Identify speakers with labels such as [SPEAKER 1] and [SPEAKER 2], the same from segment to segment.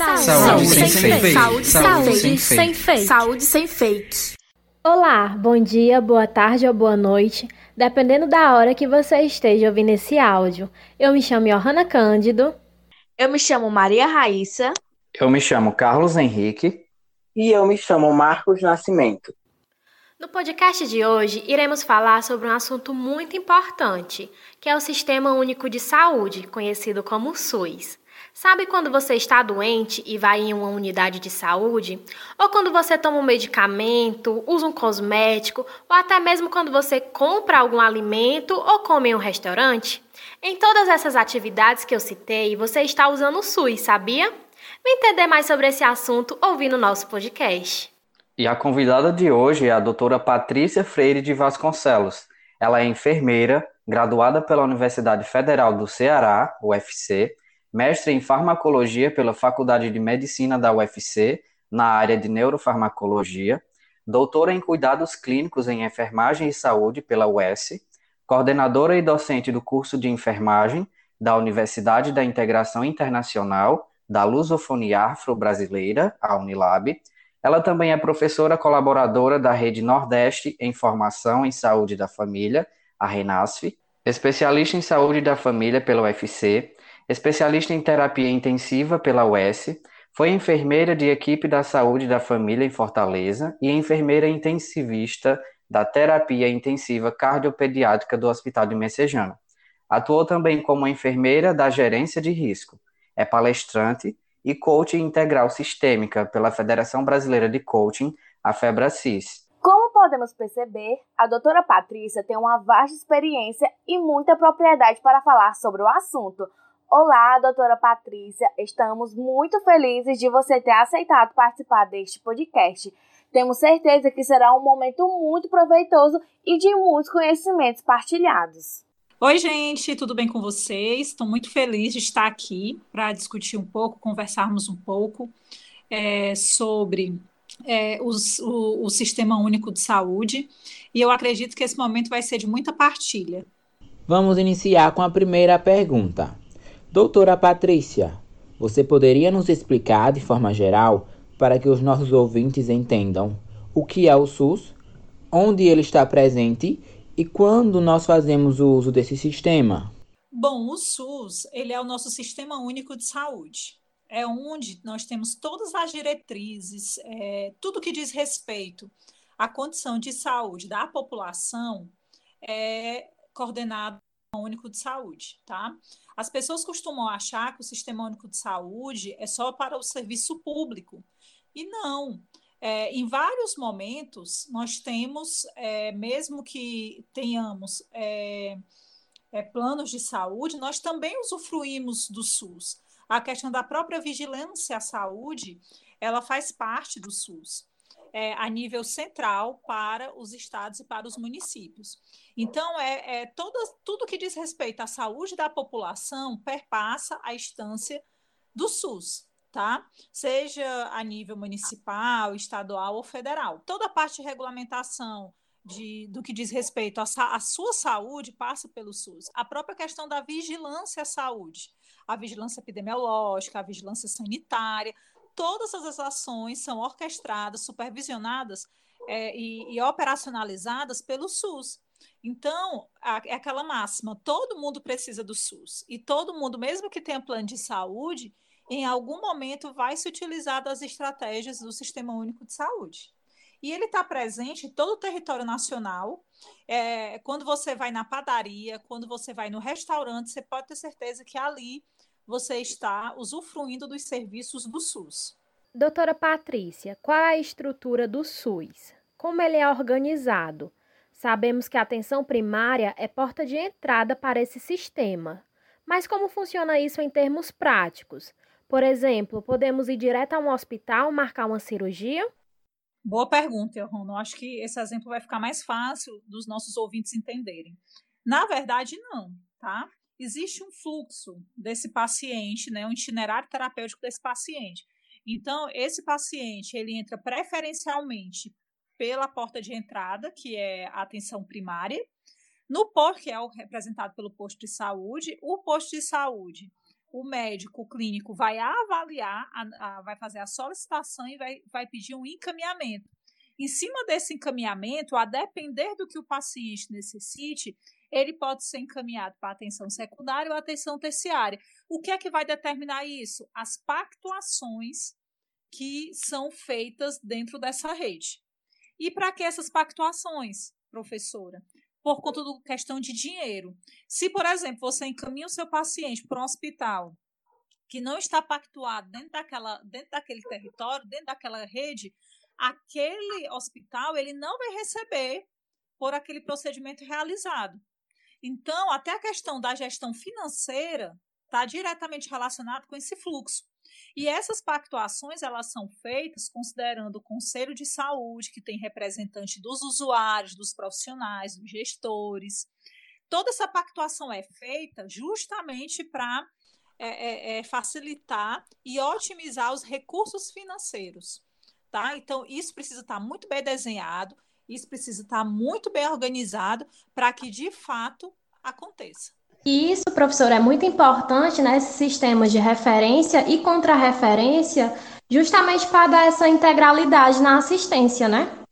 [SPEAKER 1] Saúde, saúde sem, sem fake. Saúde,
[SPEAKER 2] saúde sem, sem fake. Saúde sem fake.
[SPEAKER 3] Olá, bom dia, boa tarde ou boa noite, dependendo da hora que você esteja ouvindo esse áudio. Eu me chamo Johanna Cândido.
[SPEAKER 4] Eu me chamo Maria Raíssa.
[SPEAKER 5] Eu me chamo Carlos Henrique.
[SPEAKER 6] E eu me chamo Marcos Nascimento.
[SPEAKER 3] No podcast de hoje, iremos falar sobre um assunto muito importante, que é o Sistema Único de Saúde, conhecido como SUS. Sabe quando você está doente e vai em uma unidade de saúde? Ou quando você toma um medicamento, usa um cosmético, ou até mesmo quando você compra algum alimento ou come em um restaurante? Em todas essas atividades que eu citei, você está usando o SUS, sabia? Vem entender mais sobre esse assunto ouvindo o nosso podcast.
[SPEAKER 5] E a convidada de hoje é a doutora Patrícia Freire de Vasconcelos. Ela é enfermeira, graduada pela Universidade Federal do Ceará, UFC, mestre em farmacologia pela Faculdade de Medicina da UFC, na área de neurofarmacologia, doutora em cuidados clínicos em enfermagem e saúde pela UES, coordenadora e docente do curso de enfermagem da Universidade da Integração Internacional da Lusofonia Afro-Brasileira, a Unilab. Ela também é professora colaboradora da Rede Nordeste em Formação em Saúde da Família, a RENASF, especialista em saúde da família pela UFC, especialista em terapia intensiva pela UES, foi enfermeira de equipe da saúde da família em Fortaleza e enfermeira intensivista da terapia intensiva cardiopediátrica do Hospital de Messejana. Atuou também como enfermeira da gerência de risco. É palestrante e coach integral sistêmica pela Federação Brasileira de Coaching, a FEBRACIS.
[SPEAKER 4] Como podemos perceber, a doutora Patrícia tem uma vasta experiência e muita propriedade para falar sobre o assunto, Olá, doutora Patrícia. Estamos muito felizes de você ter aceitado participar deste podcast. Temos certeza que será um momento muito proveitoso e de muitos conhecimentos partilhados.
[SPEAKER 1] Oi, gente, tudo bem com vocês? Estou muito feliz de estar aqui para discutir um pouco, conversarmos um pouco é, sobre é, os, o, o Sistema Único de Saúde. E eu acredito que esse momento vai ser de muita partilha.
[SPEAKER 7] Vamos iniciar com a primeira pergunta. Doutora Patrícia, você poderia nos explicar de forma geral, para que os nossos ouvintes entendam, o que é o SUS, onde ele está presente e quando nós fazemos o uso desse sistema?
[SPEAKER 1] Bom, o SUS ele é o nosso Sistema Único de Saúde. É onde nós temos todas as diretrizes, é, tudo que diz respeito à condição de saúde da população é coordenado Único de Saúde, tá? As pessoas costumam achar que o Sistema Único de Saúde é só para o serviço público. E não. É, em vários momentos, nós temos, é, mesmo que tenhamos é, é planos de saúde, nós também usufruímos do SUS. A questão da própria vigilância à saúde, ela faz parte do SUS é, a nível central para os estados e para os municípios. Então, é, é tudo que diz respeito à saúde da população perpassa a instância do SUS, tá? Seja a nível municipal, estadual ou federal. Toda a parte de regulamentação de, do que diz respeito à, à sua saúde passa pelo SUS. A própria questão da vigilância à saúde, a vigilância epidemiológica, a vigilância sanitária, todas as ações são orquestradas, supervisionadas é, e, e, operacionalizadas pelo SUS. Então, é aquela máxima: todo mundo precisa do SUS. E todo mundo, mesmo que tenha plano de saúde, em algum momento vai se utilizar das estratégias do Sistema Único de Saúde. E ele está presente em todo o território nacional. É, quando você vai na padaria, quando você vai no restaurante, você pode ter certeza que ali você está usufruindo dos serviços do SUS.
[SPEAKER 3] Doutora Patrícia, qual é a estrutura do SUS? Como ele é organizado? Sabemos que a atenção primária é porta de entrada para esse sistema. Mas como funciona isso em termos práticos? Por exemplo, podemos ir direto a um hospital marcar uma cirurgia?
[SPEAKER 1] Boa pergunta, Ron. Acho que esse exemplo vai ficar mais fácil dos nossos ouvintes entenderem. Na verdade, não, tá? Existe um fluxo desse paciente, né, um itinerário terapêutico desse paciente. Então, esse paciente, ele entra preferencialmente pela porta de entrada, que é a atenção primária, no POR, que é o representado pelo posto de saúde, o posto de saúde o médico clínico vai avaliar, a, a, vai fazer a solicitação e vai, vai pedir um encaminhamento. Em cima desse encaminhamento, a depender do que o paciente necessite, ele pode ser encaminhado para atenção secundária ou atenção terciária. O que é que vai determinar isso? As pactuações que são feitas dentro dessa rede. E para que essas pactuações, professora? Por conta da questão de dinheiro. Se, por exemplo, você encaminha o seu paciente para um hospital que não está pactuado dentro, daquela, dentro daquele território, dentro daquela rede, aquele hospital ele não vai receber por aquele procedimento realizado. Então, até a questão da gestão financeira está diretamente relacionado com esse fluxo. E essas pactuações elas são feitas considerando o Conselho de Saúde, que tem representante dos usuários, dos profissionais, dos gestores. Toda essa pactuação é feita justamente para é, é, é, facilitar e otimizar os recursos financeiros. Tá? Então, isso precisa estar muito bem desenhado, isso precisa estar muito bem organizado para que de fato aconteça.
[SPEAKER 3] E isso, professor, é muito importante nesses né, sistemas de referência e contrarreferência, justamente para dar essa integralidade na assistência, né?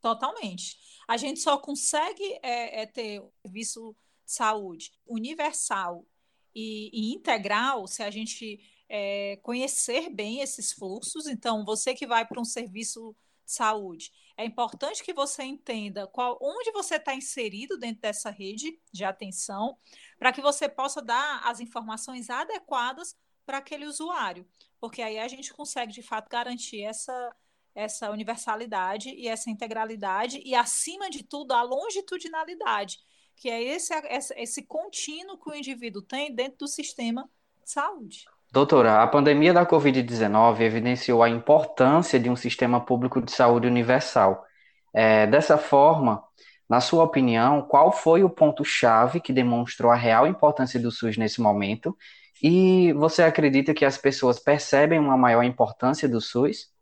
[SPEAKER 1] Totalmente. A gente só consegue é, é ter um serviço de saúde universal e, e integral se a gente é, conhecer bem esses fluxos. Então, você que vai para um serviço saúde, é importante que você entenda qual, onde você está inserido dentro dessa rede de atenção, para que você possa dar as informações adequadas para aquele usuário, porque aí a gente consegue de fato garantir essa essa universalidade e essa integralidade e acima de tudo a longitudinalidade, que é esse esse contínuo que o indivíduo tem dentro do sistema de saúde.
[SPEAKER 5] Doutora, a pandemia da Covid-19 evidenciou a importância de um sistema público de saúde universal. É, dessa forma, na sua opinião, qual foi o ponto-chave que demonstrou a real importância do SUS nesse momento? E você acredita que as pessoas percebem uma maior importância do SUS?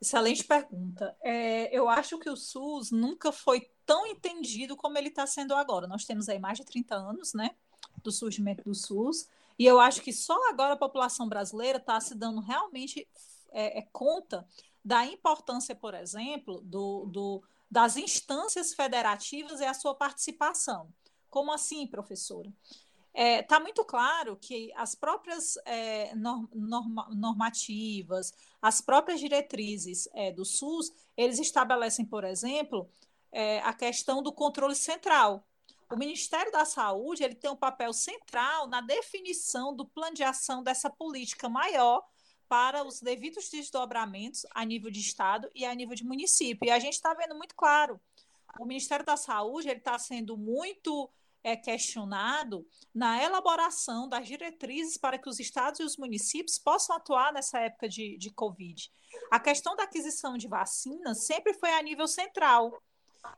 [SPEAKER 1] Excelente pergunta. É, eu acho que o SUS nunca foi tão entendido como ele está sendo agora. Nós temos aí mais de 30 anos, né, do surgimento do SUS. E eu acho que só agora a população brasileira está se dando realmente é, é, conta da importância, por exemplo, do, do, das instâncias federativas e a sua participação. Como assim, professora? Está é, tá muito claro que as próprias é, norma, normativas, as próprias diretrizes é, do SUS, eles estabelecem, por exemplo, é, a questão do controle central, o Ministério da Saúde ele tem um papel central na definição do plano de ação dessa política maior para os devidos desdobramentos a nível de Estado e a nível de município. E a gente está vendo muito claro. O Ministério da Saúde ele está sendo muito é, questionado na elaboração das diretrizes para que os estados e os municípios possam atuar nessa época de, de Covid. A questão da aquisição de vacinas sempre foi a nível central.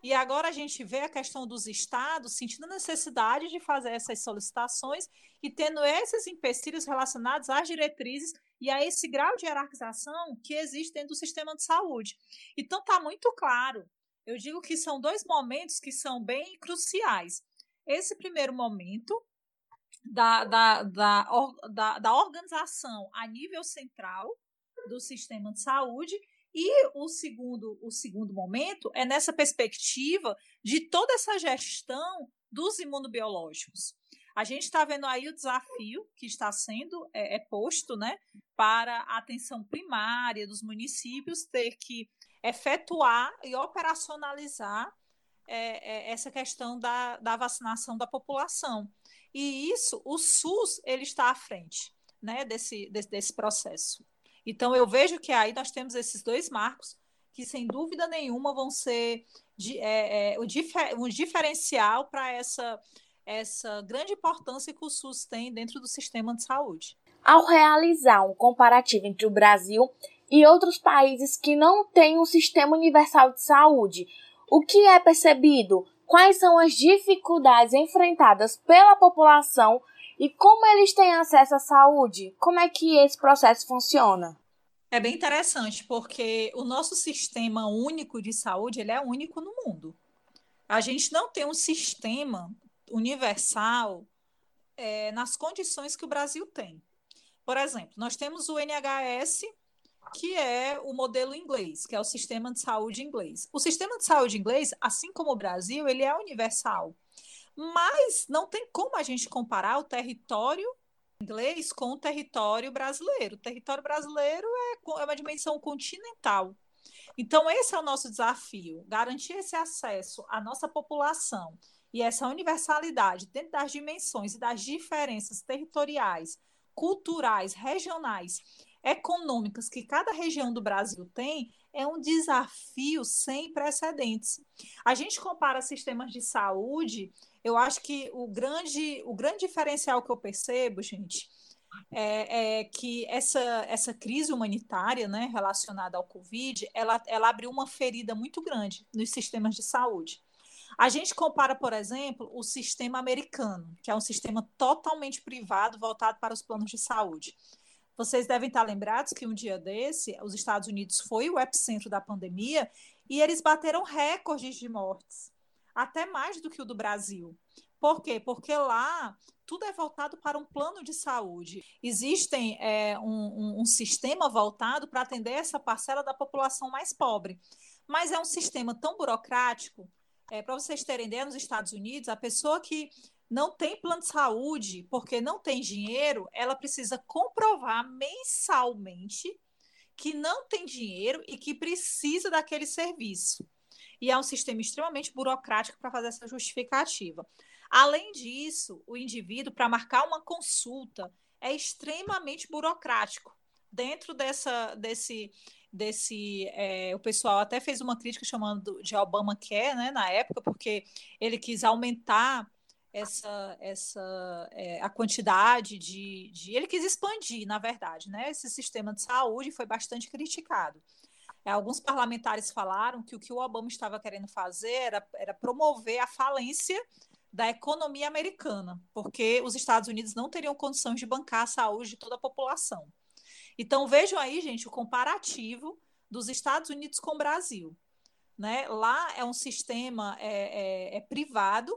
[SPEAKER 1] E agora a gente vê a questão dos estados sentindo a necessidade de fazer essas solicitações e tendo esses empecilhos relacionados às diretrizes e a esse grau de hierarquização que existe dentro do sistema de saúde. Então está muito claro. Eu digo que são dois momentos que são bem cruciais. Esse primeiro momento da, da, da, da, da organização a nível central do sistema de saúde e o segundo, o segundo momento é nessa perspectiva de toda essa gestão dos imunobiológicos. A gente está vendo aí o desafio que está sendo é, é, posto né, para a atenção primária dos municípios ter que efetuar e operacionalizar é, é, essa questão da, da vacinação da população. E isso, o SUS, ele está à frente né, desse, desse, desse processo. Então, eu vejo que aí nós temos esses dois marcos que, sem dúvida nenhuma, vão ser de, é, é, um diferencial para essa, essa grande importância que o SUS tem dentro do sistema de saúde.
[SPEAKER 4] Ao realizar um comparativo entre o Brasil e outros países que não têm um sistema universal de saúde, o que é percebido? Quais são as dificuldades enfrentadas pela população e como eles têm acesso à saúde? Como é que esse processo funciona?
[SPEAKER 1] É bem interessante, porque o nosso sistema único de saúde ele é único no mundo. A gente não tem um sistema universal é, nas condições que o Brasil tem. Por exemplo, nós temos o NHS, que é o modelo inglês, que é o sistema de saúde inglês. O sistema de saúde inglês, assim como o Brasil, ele é universal. Mas não tem como a gente comparar o território inglês com o território brasileiro. O território brasileiro é, é uma dimensão continental. Então, esse é o nosso desafio: garantir esse acesso à nossa população e essa universalidade dentro das dimensões e das diferenças territoriais, culturais, regionais, econômicas que cada região do Brasil tem, é um desafio sem precedentes. A gente compara sistemas de saúde, eu acho que o grande, o grande diferencial que eu percebo, gente, é, é, que essa, essa crise humanitária né, relacionada ao Covid, ela, ela abriu uma ferida muito grande nos sistemas de saúde. A gente compara, por exemplo, o sistema americano, que é um sistema totalmente privado voltado para os planos de saúde. Vocês devem estar lembrados que um dia desse, os Estados Unidos foi o epicentro da pandemia e eles bateram recordes de mortes, até mais do que o do Brasil. Por quê? Porque lá tudo é voltado para um plano de saúde. Existem é, um, um, um sistema voltado para atender essa parcela da população mais pobre. Mas é um sistema tão burocrático. É, para vocês terem ideia, nos Estados Unidos, a pessoa que não tem plano de saúde porque não tem dinheiro, ela precisa comprovar mensalmente que não tem dinheiro e que precisa daquele serviço. E é um sistema extremamente burocrático para fazer essa justificativa. Além disso, o indivíduo, para marcar uma consulta, é extremamente burocrático. Dentro dessa, desse, desse é, o pessoal até fez uma crítica chamando de Obama Care, né, na época, porque ele quis aumentar essa, essa é, a quantidade de, de, Ele quis expandir, na verdade, né? Esse sistema de saúde foi bastante criticado. É, alguns parlamentares falaram que o que o Obama estava querendo fazer era, era promover a falência da economia americana, porque os Estados Unidos não teriam condições de bancar a saúde de toda a população. Então, vejam aí, gente, o comparativo dos Estados Unidos com o Brasil. Né? Lá é um sistema é, é, é privado,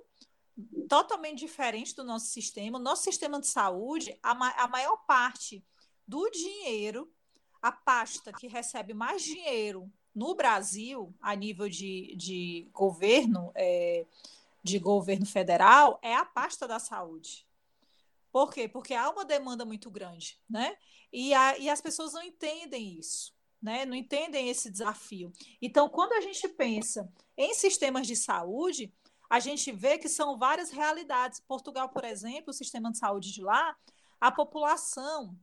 [SPEAKER 1] totalmente diferente do nosso sistema. Nosso sistema de saúde, a, ma a maior parte do dinheiro, a pasta que recebe mais dinheiro no Brasil, a nível de, de governo, é, de governo federal, é a pasta da saúde. Por quê? Porque há uma demanda muito grande, né? E, a, e as pessoas não entendem isso, né? Não entendem esse desafio. Então, quando a gente pensa em sistemas de saúde, a gente vê que são várias realidades. Portugal, por exemplo, o sistema de saúde de lá, a população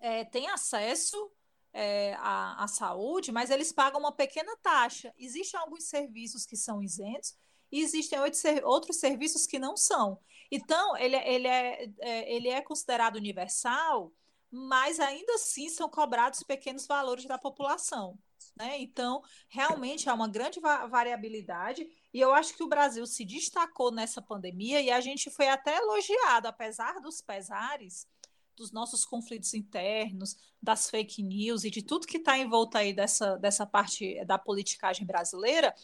[SPEAKER 1] é, tem acesso é, à, à, saúde, mas eles pagam uma pequena taxa. Existem alguns serviços que são isentos e existem outros serviços que não são. Então, ele, ele, é, é, ele é considerado universal, mas ainda assim são cobrados pequenos valores da população. Né? Então, realmente há uma grande variabilidade e eu acho que o Brasil se destacou nessa pandemia e a gente foi até elogiado, apesar dos pesares, dos nossos conflitos internos, das fake news e de tudo que está em volta aí dessa, dessa parte da politicagem brasileira,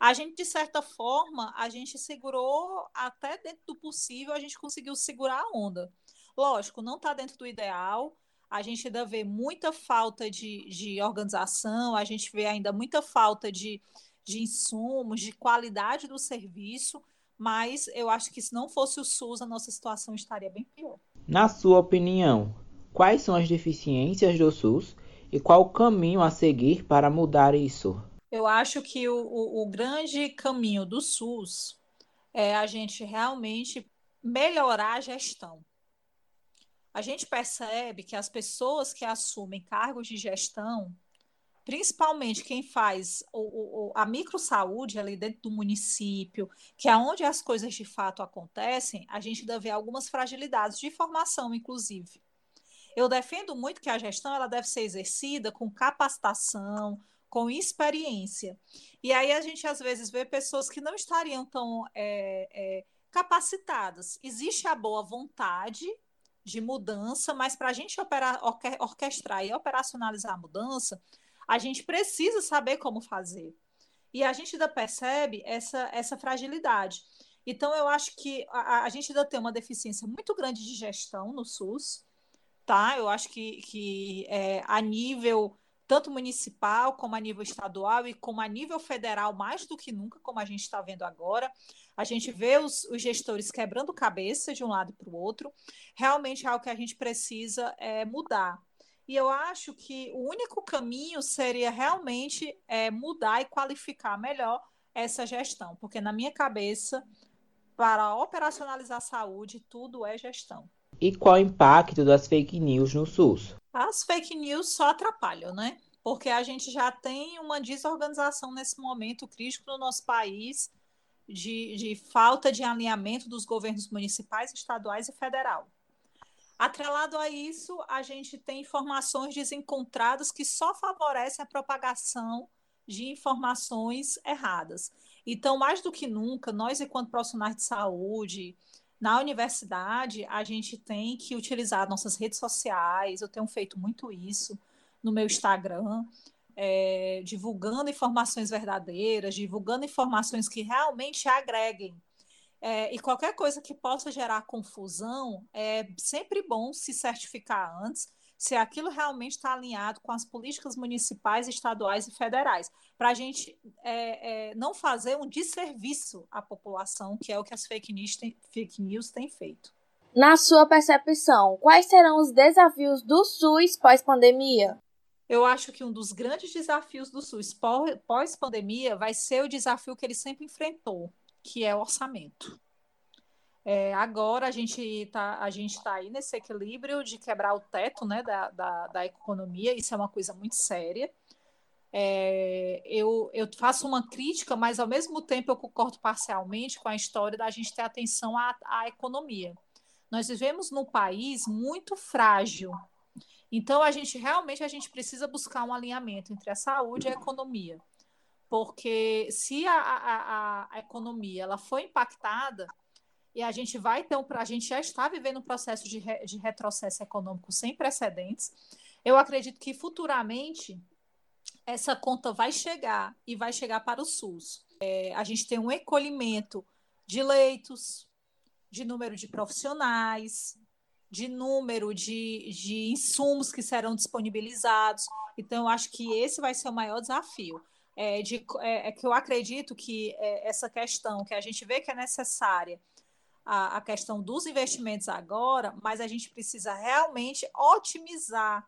[SPEAKER 1] a gente, de certa forma, a gente segurou até dentro do possível, a gente conseguiu segurar a onda. Lógico, não está dentro do ideal, a gente ainda vê muita falta de, de organização, a gente vê ainda muita falta de, de insumos, de qualidade do serviço, mas eu acho que se não fosse o SUS, a nossa situação estaria bem pior.
[SPEAKER 7] Na sua opinião, quais são as deficiências do SUS e qual o caminho a seguir para mudar isso?
[SPEAKER 1] Eu acho que o, o, o grande caminho do SUS é a gente realmente melhorar a gestão. A gente percebe que as pessoas que assumem cargos de gestão, principalmente quem faz o, o, a microsaúde ali dentro do município, que é onde as coisas de fato acontecem, a gente deve ver algumas fragilidades de formação, inclusive. Eu defendo muito que a gestão ela deve ser exercida com capacitação, com experiência. E aí a gente às vezes vê pessoas que não estariam tão é, é, capacitadas. Existe a boa vontade de mudança, mas para a gente operar, orquestrar e operacionalizar a mudança, a gente precisa saber como fazer. E a gente ainda percebe essa, essa fragilidade. Então, eu acho que a, a gente ainda tem uma deficiência muito grande de gestão no SUS, tá? Eu acho que, que é, a nível tanto municipal como a nível estadual e como a nível federal, mais do que nunca, como a gente está vendo agora. A gente vê os, os gestores quebrando cabeça de um lado para o outro. Realmente é algo que a gente precisa é, mudar. E eu acho que o único caminho seria realmente é, mudar e qualificar melhor essa gestão, porque na minha cabeça, para operacionalizar a saúde, tudo é gestão.
[SPEAKER 7] E qual o impacto das fake news no SUS?
[SPEAKER 1] As fake news só atrapalham, né? Porque a gente já tem uma desorganização nesse momento crítico no nosso país de, de falta de alinhamento dos governos municipais, estaduais e federal. Atrelado a isso, a gente tem informações desencontradas que só favorecem a propagação de informações erradas. Então, mais do que nunca, nós, enquanto profissionais de saúde, na universidade, a gente tem que utilizar nossas redes sociais. Eu tenho feito muito isso no meu Instagram, é, divulgando informações verdadeiras, divulgando informações que realmente agreguem. É, e qualquer coisa que possa gerar confusão, é sempre bom se certificar antes se aquilo realmente está alinhado com as políticas municipais, estaduais e federais, para a gente é, é, não fazer um desserviço à população, que é o que as fake news, tem, fake news têm feito.
[SPEAKER 4] Na sua percepção, quais serão os desafios do SUS pós-pandemia?
[SPEAKER 1] Eu acho que um dos grandes desafios do SUS pós-pandemia vai ser o desafio que ele sempre enfrentou, que é o orçamento. É, agora a gente está a gente tá aí nesse equilíbrio de quebrar o teto né, da, da, da economia, isso é uma coisa muito séria. É, eu, eu faço uma crítica, mas ao mesmo tempo eu concordo parcialmente com a história da gente ter atenção à, à economia. Nós vivemos num país muito frágil, então a gente realmente a gente precisa buscar um alinhamento entre a saúde e a economia, porque se a, a, a economia ela foi impactada e a gente vai ter um, a gente já está vivendo um processo de, re, de retrocesso econômico sem precedentes. Eu acredito que futuramente essa conta vai chegar e vai chegar para o SUS. É, a gente tem um encolhimento de leitos, de número de profissionais, de número de, de insumos que serão disponibilizados. Então, eu acho que esse vai ser o maior desafio. É, de, é, é que eu acredito que é, essa questão que a gente vê que é necessária a, a questão dos investimentos agora, mas a gente precisa realmente otimizar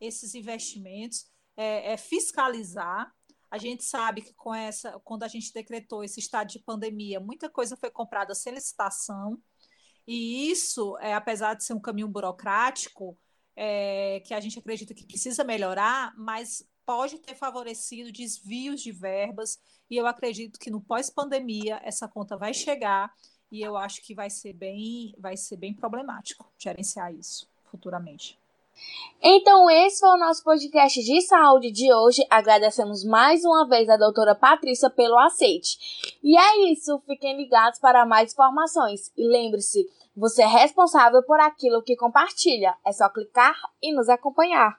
[SPEAKER 1] esses investimentos, é, é fiscalizar. A gente sabe que com essa, quando a gente decretou esse estado de pandemia, muita coisa foi comprada sem licitação, e isso, é, apesar de ser um caminho burocrático, é, que a gente acredita que precisa melhorar, mas pode ter favorecido desvios de verbas, e eu acredito que no pós-pandemia essa conta vai chegar e eu acho que vai ser bem, vai ser bem problemático gerenciar isso futuramente.
[SPEAKER 4] Então, esse foi o nosso podcast de saúde de hoje. Agradecemos mais uma vez a doutora Patrícia pelo aceite. E é isso, fiquem ligados para mais informações. E lembre-se, você é responsável por aquilo que compartilha. É só clicar e nos acompanhar.